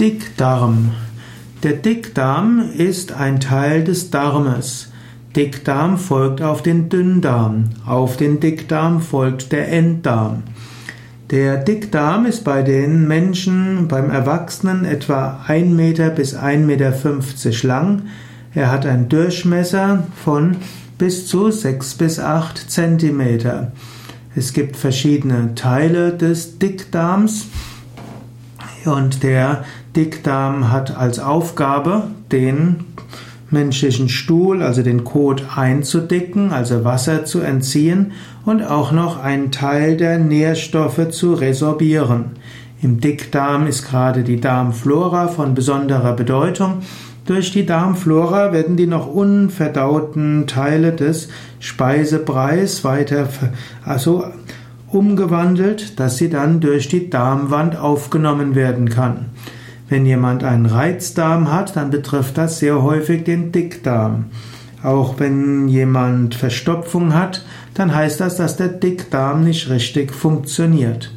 Dickdarm. Der Dickdarm ist ein Teil des Darmes. Dickdarm folgt auf den Dünndarm. Auf den Dickdarm folgt der Enddarm. Der Dickdarm ist bei den Menschen, beim Erwachsenen etwa 1 Meter bis 1,50 Meter lang. Er hat einen Durchmesser von bis zu 6 bis 8 Zentimeter. Es gibt verschiedene Teile des Dickdarms. Und der Dickdarm hat als Aufgabe, den menschlichen Stuhl, also den Kot einzudicken, also Wasser zu entziehen und auch noch einen Teil der Nährstoffe zu resorbieren. Im Dickdarm ist gerade die Darmflora von besonderer Bedeutung. Durch die Darmflora werden die noch unverdauten Teile des Speisebreis weiter also umgewandelt, dass sie dann durch die Darmwand aufgenommen werden kann. Wenn jemand einen Reizdarm hat, dann betrifft das sehr häufig den Dickdarm. Auch wenn jemand Verstopfung hat, dann heißt das, dass der Dickdarm nicht richtig funktioniert.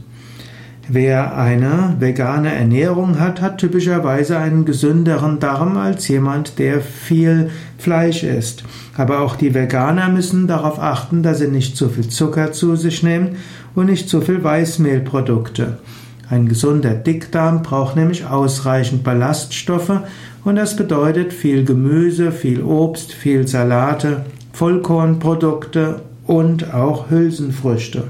Wer eine vegane Ernährung hat, hat typischerweise einen gesünderen Darm als jemand, der viel Fleisch isst. Aber auch die Veganer müssen darauf achten, dass sie nicht zu viel Zucker zu sich nehmen und nicht zu viel Weißmehlprodukte. Ein gesunder Dickdarm braucht nämlich ausreichend Ballaststoffe und das bedeutet viel Gemüse, viel Obst, viel Salate, Vollkornprodukte und auch Hülsenfrüchte.